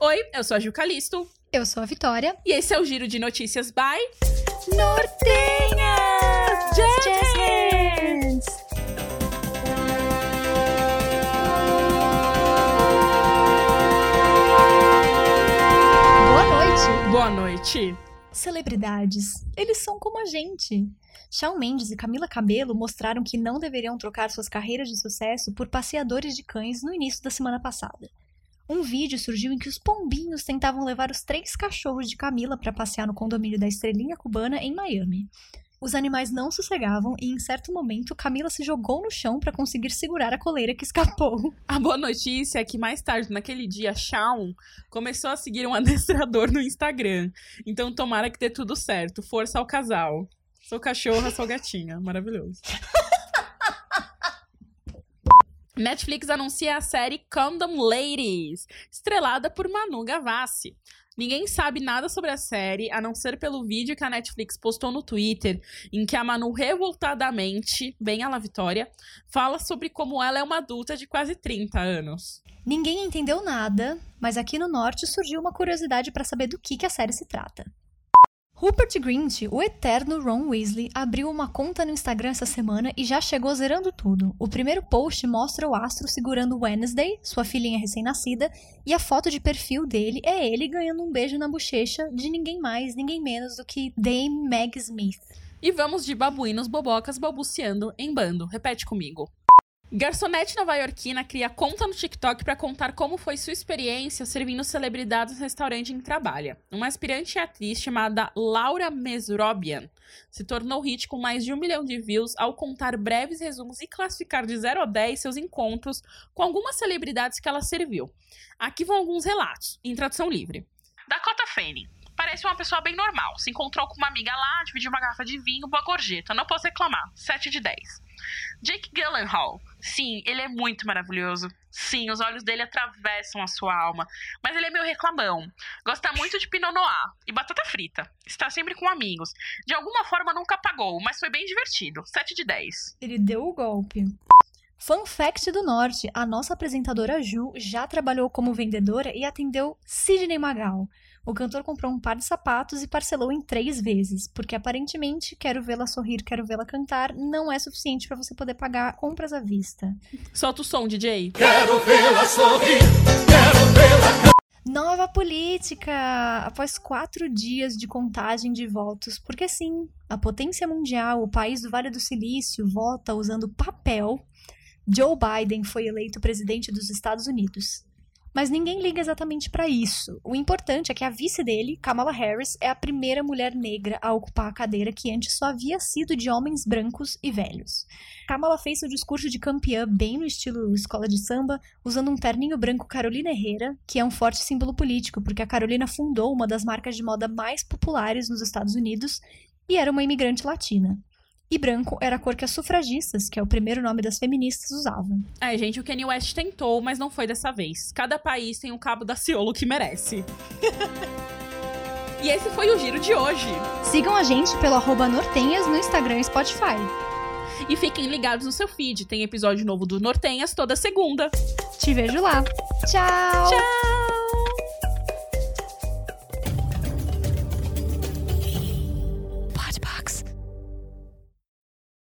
Oi, eu sou a Gil Calisto. Eu sou a Vitória. E esse é o Giro de Notícias by Nortenhas! Jazz Hands! Boa noite! Boa noite. Celebridades, eles são como a gente. Shawn Mendes e Camila Cabello mostraram que não deveriam trocar suas carreiras de sucesso por passeadores de cães no início da semana passada. Um vídeo surgiu em que os pombinhos tentavam levar os três cachorros de Camila para passear no condomínio da Estrelinha Cubana em Miami. Os animais não sossegavam e, em certo momento, Camila se jogou no chão para conseguir segurar a coleira que escapou. A boa notícia é que mais tarde, naquele dia, Shawn começou a seguir um adestrador no Instagram. Então tomara que dê tudo certo. Força ao casal. Sou cachorra, sou gatinha. Maravilhoso. Netflix anuncia a série Condom Ladies, estrelada por Manu Gavassi. Ninguém sabe nada sobre a série, a não ser pelo vídeo que a Netflix postou no Twitter, em que a Manu revoltadamente, bem a la Vitória, fala sobre como ela é uma adulta de quase 30 anos. Ninguém entendeu nada, mas aqui no norte surgiu uma curiosidade para saber do que, que a série se trata. Rupert Grint, o eterno Ron Weasley, abriu uma conta no Instagram essa semana e já chegou zerando tudo. O primeiro post mostra o astro segurando Wednesday, sua filhinha recém-nascida, e a foto de perfil dele é ele ganhando um beijo na bochecha de ninguém mais, ninguém menos do que Dame Meg Smith. E vamos de babuínos bobocas balbuciando em bando. Repete comigo. Garçonete nova-iorquina cria conta no TikTok para contar como foi sua experiência servindo celebridades no restaurante em que trabalha. Uma aspirante atriz chamada Laura Mesrobian se tornou hit com mais de um milhão de views ao contar breves resumos e classificar de 0 a 10 seus encontros com algumas celebridades que ela serviu. Aqui vão alguns relatos, em tradução livre. Dakota Fanning. Parece uma pessoa bem normal. Se encontrou com uma amiga lá, dividiu uma garrafa de vinho, boa gorjeta. Não posso reclamar. 7 de 10. Jake Gyllenhaal. Sim, ele é muito maravilhoso. Sim, os olhos dele atravessam a sua alma. Mas ele é meio reclamão. Gosta muito de Pinot Noir e batata frita. Está sempre com amigos. De alguma forma nunca pagou, mas foi bem divertido. 7 de 10. Ele deu o golpe. Fun fact do Norte: a nossa apresentadora Ju já trabalhou como vendedora e atendeu Sidney Magal. O cantor comprou um par de sapatos e parcelou em três vezes, porque aparentemente quero vê-la sorrir, quero vê-la cantar não é suficiente para você poder pagar compras à vista. Solta o som, DJ. Quero vê-la sorrir, quero vê-la Nova política! Após quatro dias de contagem de votos, porque sim, a potência mundial, o país do Vale do Silício, vota usando papel. Joe Biden foi eleito presidente dos Estados Unidos. Mas ninguém liga exatamente para isso. O importante é que a vice dele, Kamala Harris, é a primeira mulher negra a ocupar a cadeira que antes só havia sido de homens brancos e velhos. Kamala fez seu discurso de campeã bem no estilo escola de samba, usando um terninho branco Carolina Herrera, que é um forte símbolo político, porque a Carolina fundou uma das marcas de moda mais populares nos Estados Unidos e era uma imigrante latina. E branco era a cor que as sufragistas, que é o primeiro nome das feministas, usavam. É, gente, o Kanye West tentou, mas não foi dessa vez. Cada país tem um cabo da Ciolo que merece. e esse foi o giro de hoje. Sigam a gente pelo arroba Nortenhas no Instagram e Spotify. E fiquem ligados no seu feed. Tem episódio novo do Nortenhas toda segunda. Te vejo lá. Tchau! Tchau!